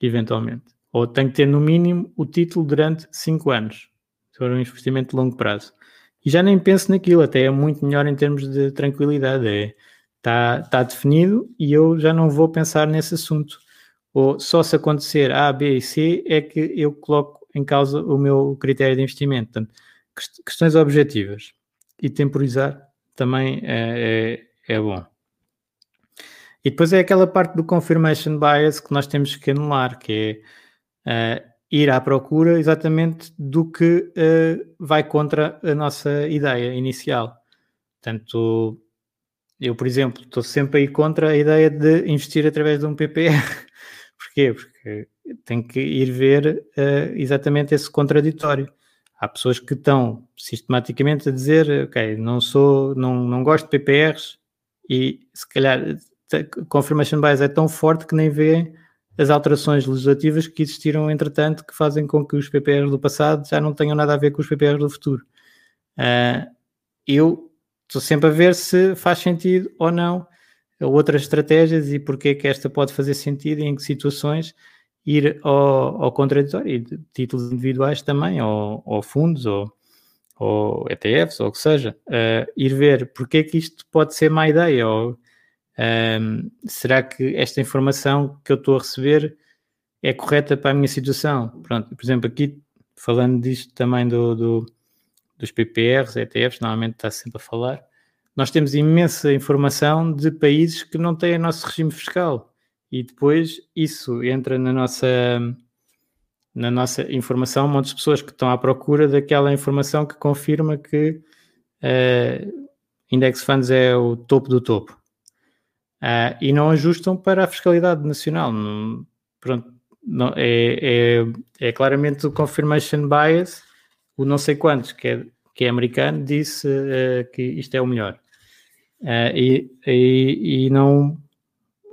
eventualmente. Ou tenho que ter no mínimo o título durante cinco anos, se for um investimento de longo prazo. E já nem penso naquilo, até é muito melhor em termos de tranquilidade. É, Está, está definido e eu já não vou pensar nesse assunto. Ou só se acontecer A, B e C é que eu coloco em causa o meu critério de investimento. Portanto, questões objetivas e temporizar também é, é, é bom. E depois é aquela parte do confirmation bias que nós temos que anular, que é uh, ir à procura exatamente do que uh, vai contra a nossa ideia inicial. Portanto, eu, por exemplo, estou sempre aí contra a ideia de investir através de um PPR. Porquê? Porque tem que ir ver uh, exatamente esse contraditório. Há pessoas que estão sistematicamente a dizer, ok, não sou, não, não gosto de PPRs e se calhar confirmation bias é tão forte que nem vê as alterações legislativas que existiram entretanto que fazem com que os PPRs do passado já não tenham nada a ver com os PPRs do futuro. Uh, eu estou sempre a ver se faz sentido ou não outras estratégias e porque é que esta pode fazer sentido e em que situações ir ao, ao contraditório, e títulos individuais também, ou, ou fundos, ou, ou, ETFs, ou o que seja, uh, ir ver porque é que isto pode ser má ideia, ou ehm, será que esta informação que eu estou a receber é correta para a minha situação? Pronto, por exemplo, aqui falando disto também do, do dos PPRs, ETFs, normalmente está sempre a falar, nós temos imensa informação de países que não têm o nosso regime fiscal. E depois isso entra na nossa na nossa informação, montes de pessoas que estão à procura daquela informação que confirma que uh, index funds é o topo do topo. Uh, e não ajustam para a fiscalidade nacional. pronto, não, é, é, é claramente o confirmation bias o não sei quantos, que é, que é americano, disse uh, que isto é o melhor. uh, e, e, e, não,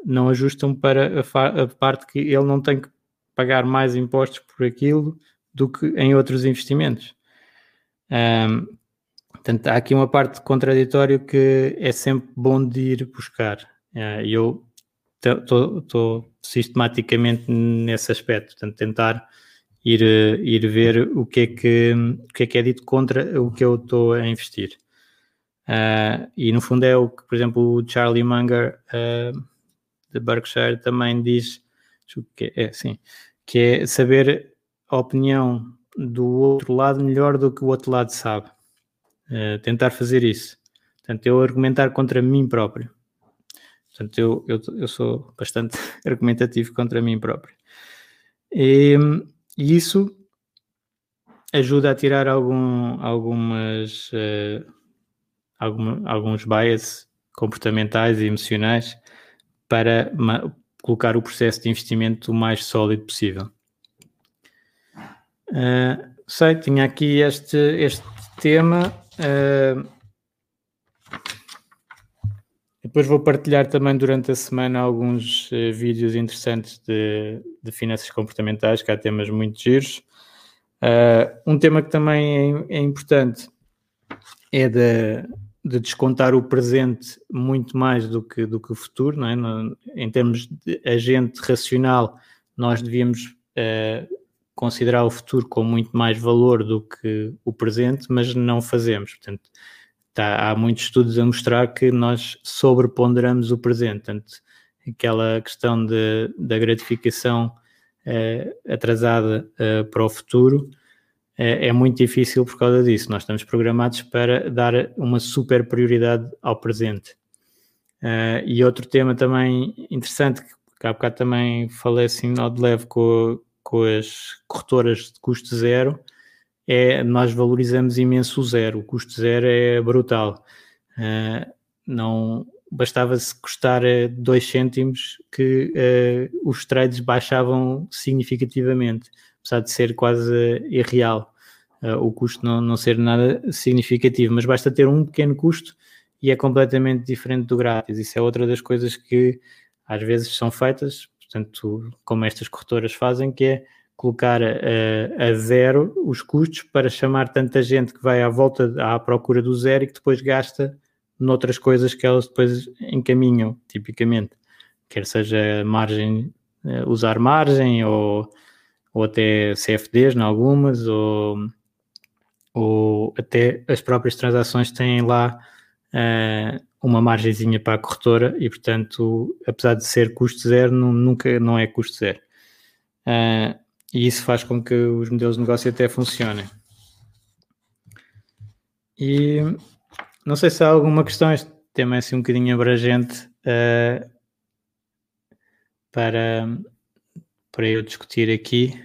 não ajustam para a, a, parte que ele não tem que pagar mais impostos por aquilo do que em outros investimentos. Um, portanto, há aqui uma parte contraditória que é sempre bom de ir buscar. Uh, eu estou sistematicamente nesse aspecto, portanto, tentar ir, ir ver o que, é que, o que é que é dito contra o que eu estou a investir. Uh, e no fundo é o que, por exemplo, o Charlie Munger uh, de Berkshire também diz que é, sim, que é saber a opinião do outro lado melhor do que o outro lado sabe. Uh, tentar fazer isso. Portanto, eu argumentar contra mim próprio. Portanto, eu, eu, eu sou bastante argumentativo contra mim próprio. E, e isso ajuda a tirar algum, algumas, uh, algum, alguns bias comportamentais e emocionais para colocar o processo de investimento o mais sólido possível. Uh, sei, tinha aqui este, este tema. Uh, depois vou partilhar também durante a semana alguns uh, vídeos interessantes de, de, finanças comportamentais, que há temas muito giros. Uh, um tema que também é, é importante é de, de, descontar o presente muito mais do que, do que o futuro, não é? No, em termos de agente racional, nós devíamos uh, considerar o futuro com muito mais valor do que o presente, mas não fazemos. Portanto, tá, há muitos estudos a mostrar que nós sobreponderamos o presente, portanto, aquela questão de, da gratificação eh, atrasada eh, para o futuro eh, é muito difícil por causa disso. Nós estamos programados para dar uma super prioridade ao presente. Eh, e outro tema também interessante, que há bocado também falei assim ao de leve com, com as corretoras de custo zero, é nós valorizamos imenso o zero, o custo zero é brutal. Uh, não bastava se custar 2 eh, cêntimos que uh, os trades baixavam significativamente, apesar de ser quase irreal. Uh, o custo não, não ser nada significativo, mas basta ter um pequeno custo e é completamente diferente do grátis. Isso é outra das coisas que às vezes são feitas, portanto, como estas corretoras fazem, que é colocar a, a, zero os custos para chamar tanta gente que vai à volta à procura do zero e que depois gasta noutras coisas que elas depois encaminham, tipicamente. Quer seja margem, eh, usar margem ou, ou até CFDs em algumas, ou, ou até as próprias transações têm lá uh, uma margenzinha para a corretora e, portanto, apesar de ser custo zero, nunca não é custo zero. Uh, e isso faz com que os modelos de negócio até funcionem. E não sei se há alguma questão, este tema é assim um bocadinho abrangente uh, para, para eu discutir aqui.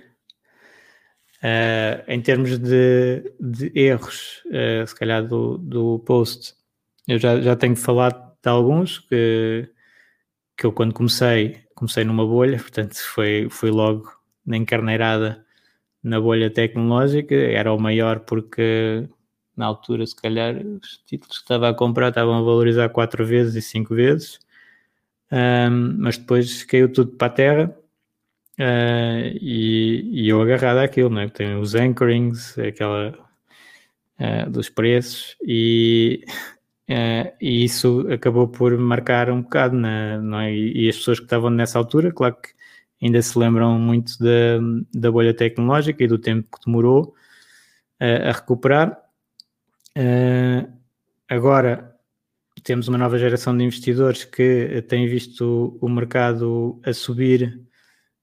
Uh, em termos de, de erros, uh, se calhar do, do post, eu já, já tenho falado de alguns que, que eu quando comecei, comecei numa bolha, portanto foi, foi logo na encarneirada na bolha tecnológica, era o maior porque na altura, se calhar, os títulos que estava a comprar estavam a valorizar quatro vezes e cinco vezes, um, mas depois caiu tudo para a terra uh, e, e, eu agarrado àquilo, né? tem os anchorings, aquela uh, dos preços, e, uh, e isso acabou por marcar um bocado, na, não é? e, e as pessoas que estavam nessa altura, claro que ainda se lembram muito da, da bolha tecnológica e do tempo que demorou uh, a recuperar. Uh, agora temos uma nova geração de investidores que têm visto o mercado a subir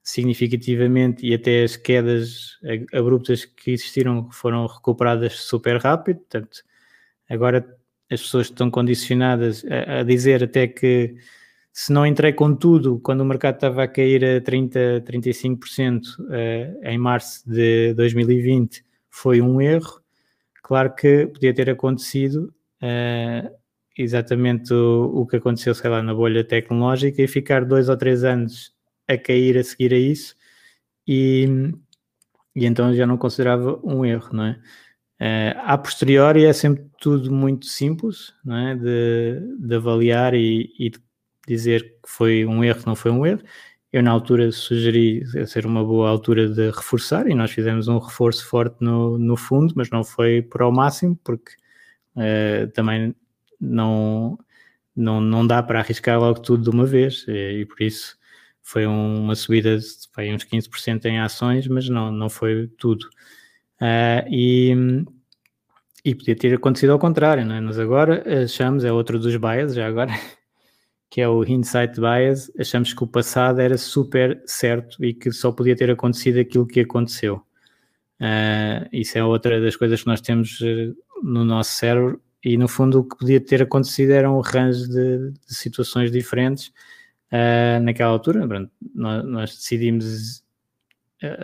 significativamente e até as quedas abruptas que existiram foram recuperadas super rápido. Portanto, agora as pessoas estão condicionadas a, a dizer até que se não entrei com tudo quando o mercado estava a cair a 30, 35% uh, em março de 2020, foi um erro. Claro que podia ter acontecido uh, exatamente o, o, que aconteceu, sei lá, na bolha tecnológica e ficar dois ou três anos a cair a seguir a isso e, e então já não considerava um erro, não é? Uh, a posteriori é sempre tudo muito simples não é? de, de avaliar e, e de dizer que foi um erro, não foi um erro. Eu, na altura, sugeri ser uma boa altura de reforçar e nós fizemos um reforço forte no, no fundo, mas não foi para o máximo, porque uh, também não, não, não dá para arriscar logo tudo de uma vez e, e por isso foi uma subida de foi uns 15% em ações, mas não, não foi tudo. Uh, e, e podia ter acontecido ao contrário, não é? Nós agora achamos, é outro dos bias, já agora, que é o hindsight bias, achamos que o passado era super certo e que só podia ter acontecido aquilo que aconteceu. Uh, isso é outra das coisas que nós temos uh, no nosso cérebro e no fundo o que podia ter acontecido era um range de, de situações diferentes uh, naquela altura. Pronto, nós, nós, decidimos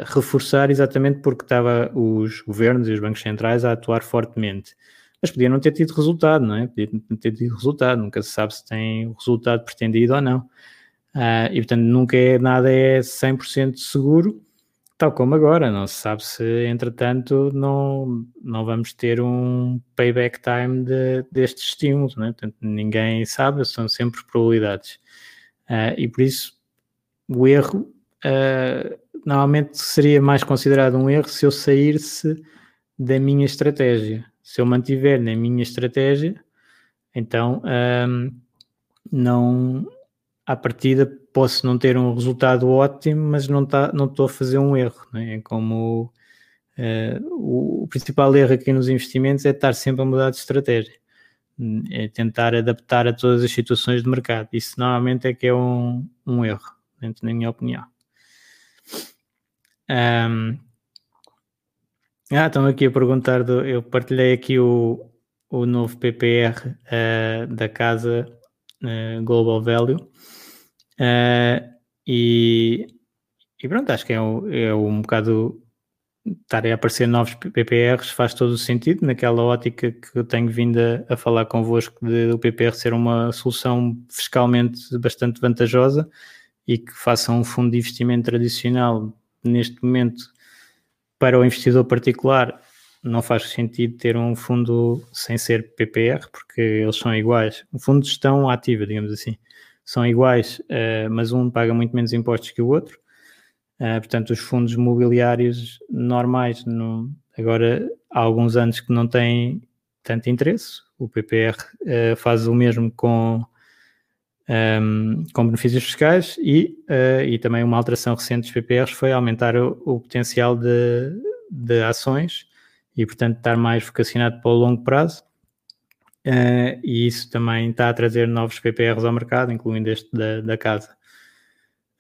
reforçar exatamente porque estava os governos e os bancos centrais a atuar fortemente mas podia não ter tido resultado, não é? Podia não ter tido resultado, nunca se sabe se tem o resultado pretendido ou não. Uh, e portanto, nunca é nada é 100% seguro, tal como agora. Não se sabe se, entretanto, não, não vamos ter um payback time de, destes estímulos, não é? Portanto, ninguém sabe, são sempre probabilidades. Uh, e por isso, o erro uh, normalmente seria mais considerado um erro se eu sair-se da minha estratégia se eu mantiver na minha estratégia, então um, não à partida posso não ter um resultado ótimo, mas não tá, não estou a fazer um erro. Né? É como uh, o, o, principal erro aqui nos investimentos é estar sempre a mudar de estratégia, é tentar adaptar a todas as situações de mercado. Isso normalmente é que é um, um erro, dentro da minha opinião. Um, ah, estão aqui a perguntar, do, eu partilhei aqui o, o novo PPR uh, eh, da casa uh, Global Value. Uh, e, e, pronto, acho que é, um, é um bocado estarem a aparecer novos PPRs faz todo o sentido naquela ótica que eu tenho vindo a, a falar convosco de, do PPR ser uma solução fiscalmente bastante vantajosa e que faça um fundo de investimento tradicional neste momento para o investidor particular não faz sentido ter um fundo sem ser PPR, porque eles são iguais. Um fundo de gestão ativa, digamos assim, são iguais, uh, mas um paga muito menos impostos que o outro. Uh, portanto, os fundos mobiliários normais, no, agora há alguns anos que não têm tanto interesse. O PPR uh, eh, faz o mesmo com um, com benefícios fiscais e, uh, e também uma alteração recente dos PPRs foi aumentar o, o potencial de, de, ações e, portanto, estar mais vocacionado para o longo prazo. Uh, e isso também está a trazer novos PPRs ao mercado, incluindo este da, da casa.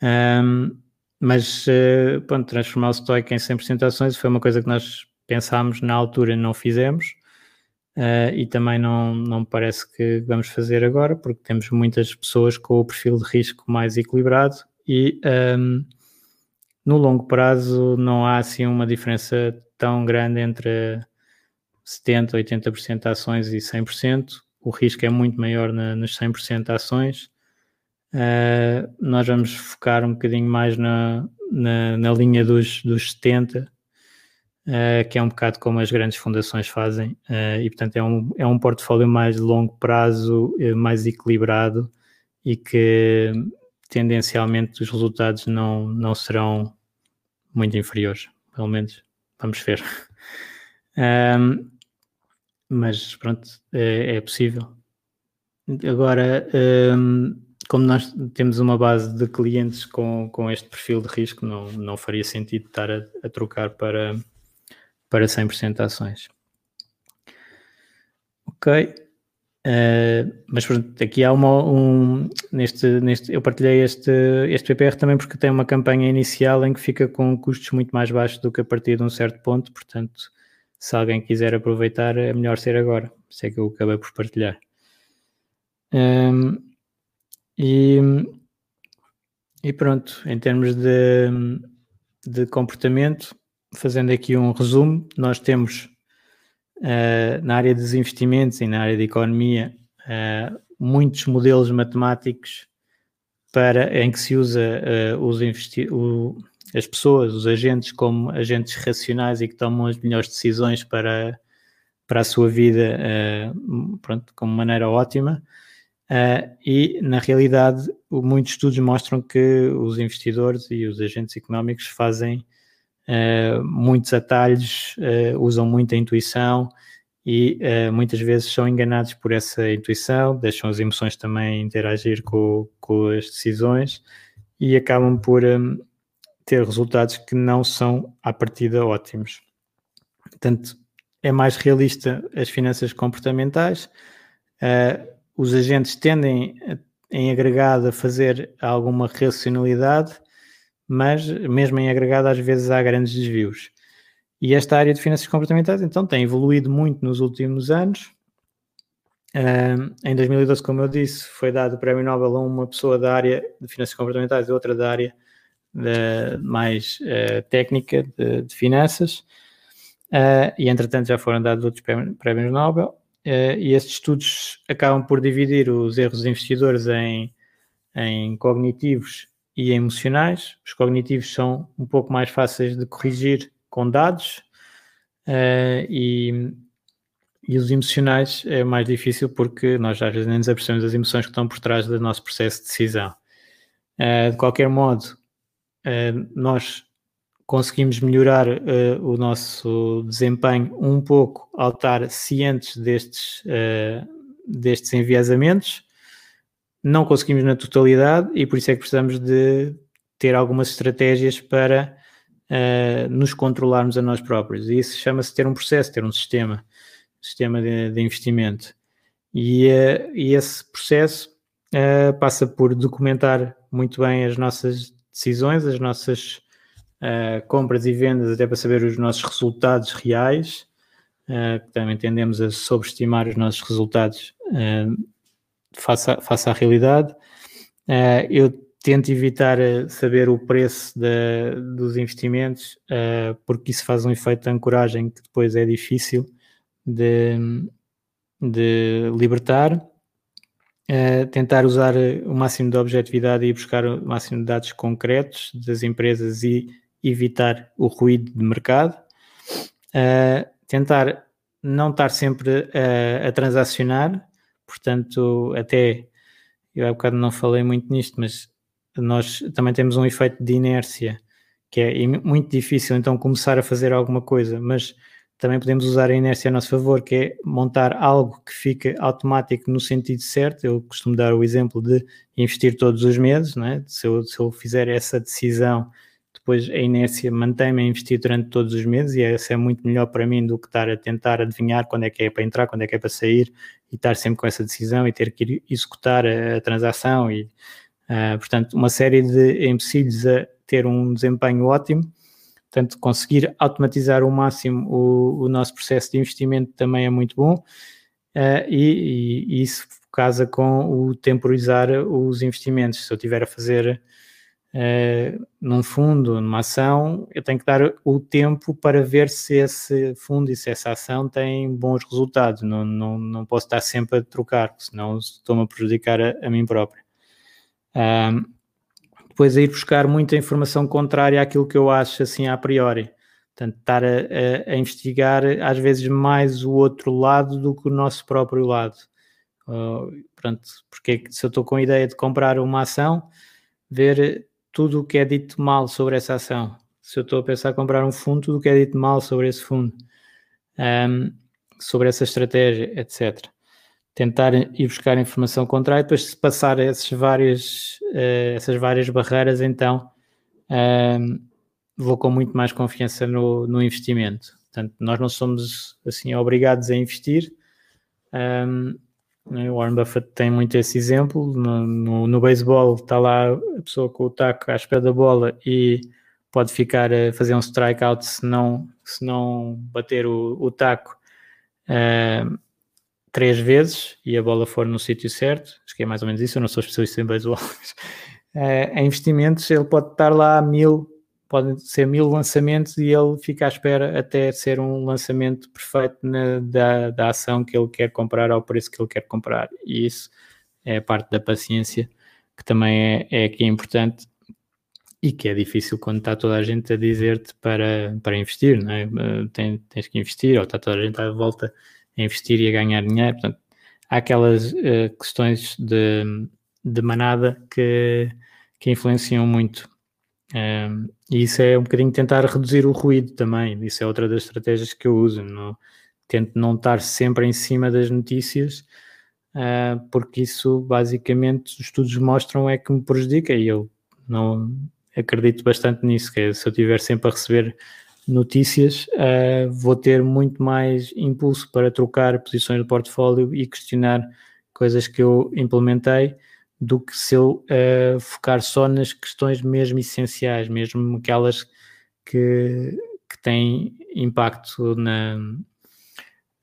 Um, mas, uh, pronto, transformar o Stoic em 100% ações foi uma coisa que nós pensámos na altura e não fizemos. Uh, e também não, não parece que vamos fazer agora, porque temos muitas pessoas com o perfil de risco mais equilibrado e um, ehm, no longo prazo não há assim uma diferença tão grande entre 70%, 80% de ações e 100%. O risco é muito maior na, nos 100% de ações. Uh, nós vamos focar um bocadinho mais na, na, na linha dos, dos 70%, uh, que é um bocado como as grandes fundações fazem, uh, e portanto é um, é um portfólio mais longo prazo, uh, mais equilibrado e que tendencialmente os resultados não, não serão muito inferiores, pelo menos vamos ver. um, mas pronto, é, é possível. Agora, um, como nós temos uma base de clientes com, com este perfil de risco, não, não faria sentido estar a, a trocar para, para 100% de ações. Ok. Uh, mas pronto, aqui há uma, um, neste, neste, eu partilhei este, este PPR também porque tem uma campanha inicial em que fica com custos muito mais baixos do que a partir de um certo ponto, portanto, se alguém quiser aproveitar, é melhor ser agora. Isso é que eu acabei por partilhar. Um, e, e pronto, em termos de, de comportamento, fazendo aqui um resumo, nós temos uh, na área dos investimentos e na área da economia uh, muitos modelos matemáticos para, em que se usa uh, os o, as pessoas, os agentes, como agentes racionais e que tomam as melhores decisões para, para a sua vida pronto, como maneira ótima. e, na realidade, muitos estudos mostram que os investidores e os agentes económicos fazem muitos atalhos, usam muita intuição e uh, muitas vezes são enganados por essa intuição, deixam as emoções também interagir com, com as decisões e acabam por um, ter resultados que não são à partida ótimos. Portanto, é mais realista as finanças comportamentais. Uh, os agentes tendem, em agregado, a fazer alguma racionalidade, mas mesmo em agregado, às vezes há grandes desvios. E esta área de finanças comportamentais, então, tem evoluído muito nos últimos anos. Em 2012, como eu disse, foi dado o Prémio Nobel a uma pessoa da área de finanças comportamentais e outra da área de, mais uh, técnica de, de finanças. Uh, e, entretanto, já foram dados outros prémios Nobel. Ah, e estes estudos acabam por dividir os erros dos investidores em, em cognitivos e emocionais. Os cognitivos são um pouco mais fáceis de corrigir com dados uh, e, e os emocionais é mais difícil porque nós às vezes nem nos apercebemos das emoções que estão por trás do nosso processo de decisão. Uh, de qualquer modo, uh, nós conseguimos melhorar o nosso desempenho um pouco ao estar cientes destes, destes enviesamentos. Não conseguimos na totalidade e por isso é que precisamos de ter algumas estratégias para uh, nos controlarmos a nós próprios. E isso chama-se ter um processo, ter um sistema, sistema de, de investimento. E, uh, e, esse processo uh, passa por documentar muito bem as nossas decisões, as nossas compras e vendas, até para saber os nossos resultados reais. também tendemos a sobreestimar os nossos resultados face, à, face à realidade. eu tento evitar eh, saber o preço dos investimentos, uh, porque isso faz um efeito de ancoragem que depois é difícil de, de libertar. Uh, tentar usar o máximo de objetividade e buscar o máximo de dados concretos das empresas e evitar o ruído de mercado. Uh, tentar não estar sempre a transacionar, portanto, até eu há bocado não falei muito nisto, mas nós também temos um efeito de inércia que é muito difícil então começar a fazer alguma coisa, mas também podemos usar a inércia a nosso favor, que é montar algo que fica automático no sentido certo. Eu costumo dar o exemplo de investir todos os meses, não é? se, eu, se eu fizer essa decisão, depois a inércia mantém-me a investir durante todos os meses e essa é muito melhor para mim do que estar a tentar adivinhar quando é que é para entrar, quando é que é para sair e estar sempre com essa decisão e ter que executar a, a transação e Uh, portanto, uma série de empecilhos a ter um desempenho ótimo. Portanto, conseguir automatizar ao máximo o, o nosso processo de investimento também é muito bom. Uh, e, e, isso casa com o temporizar os investimentos. Se eu estiver a fazer uh, num fundo, numa ação, eu tenho que dar o tempo para ver se esse fundo e se essa ação tem bons resultados. Não, não, não posso estar sempre a trocar, senão estou-me a prejudicar a, a mim próprio. Depois a ir buscar muita informação contrária àquilo que eu acho assim a priori. Portanto, estar a, a, a investigar às vezes mais o outro lado do que o nosso próprio lado. Uh, pronto, porque se eu estou com a ideia de comprar uma ação, ver tudo o que é dito mal sobre essa ação. Se eu estou a pensar em comprar um fundo, tudo o que é dito mal sobre esse fundo, um, sobre essa estratégia, etc tentar ir buscar informação contrária e depois se passar essas várias, uh, essas várias barreiras, então uh, vou com muito mais confiança no, no investimento. Portanto, nós não somos assim obrigados a investir. Um, né, o Warren Buffett tem muito esse exemplo. No, no, no beisebol está lá a pessoa com o taco à espera da bola e pode ficar a fazer um strikeout se não, se não bater o, o taco. Uh, três vezes e a bola for no sítio certo, acho que é mais ou menos isso, eu não sou especialista em beisebol, uh, em investimentos ele pode estar lá a mil, podem ser mil lançamentos e ele fica à espera até ser um lançamento perfeito na, da, da ação que ele quer comprar ao preço que ele quer comprar. E isso é parte da paciência que também é, é aqui importante e que é difícil quando está toda a gente a dizer-te para, para investir, não é? Eh, tens, tens que investir, ou está toda a gente à volta a investir e a ganhar dinheiro. Portanto, há aquelas uh, questões de, de manada que, que influenciam muito. Um, e isso é um bocadinho tentar reduzir o ruído também. Isso é outra das estratégias que eu uso. Tento não estar sempre em cima das notícias, uh, porque isso basicamente os estudos mostram é que me prejudica e eu não acredito bastante nisso, que é, se eu estiver sempre a receber notícias, uh, vou ter muito mais impulso para trocar posições do portfólio e questionar coisas que eu implementei do que se eu uh, focar só nas questões mesmo essenciais, mesmo aquelas que, que têm impacto na,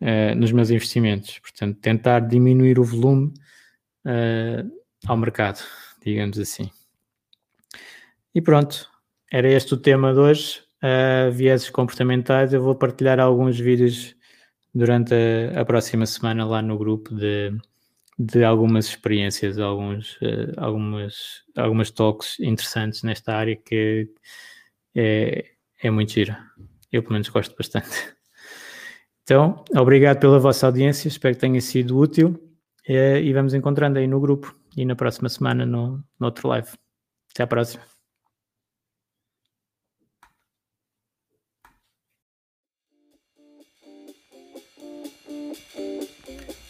uh, nos meus investimentos. Portanto, tentar diminuir o volume ao mercado, digamos assim. E pronto, era este o tema de hoje uh, vieses comportamentais, eu vou partilhar alguns vídeos durante a, a, próxima semana lá no grupo de, de algumas experiências, alguns, uh, algumas, algumas talks interessantes nesta área que é, é muito giro. Eu, pelo menos, gosto bastante. Então, obrigado pela vossa audiência, espero que tenha sido útil uh, e vamos encontrando aí no grupo e na próxima semana no, no outro live. Até à próxima.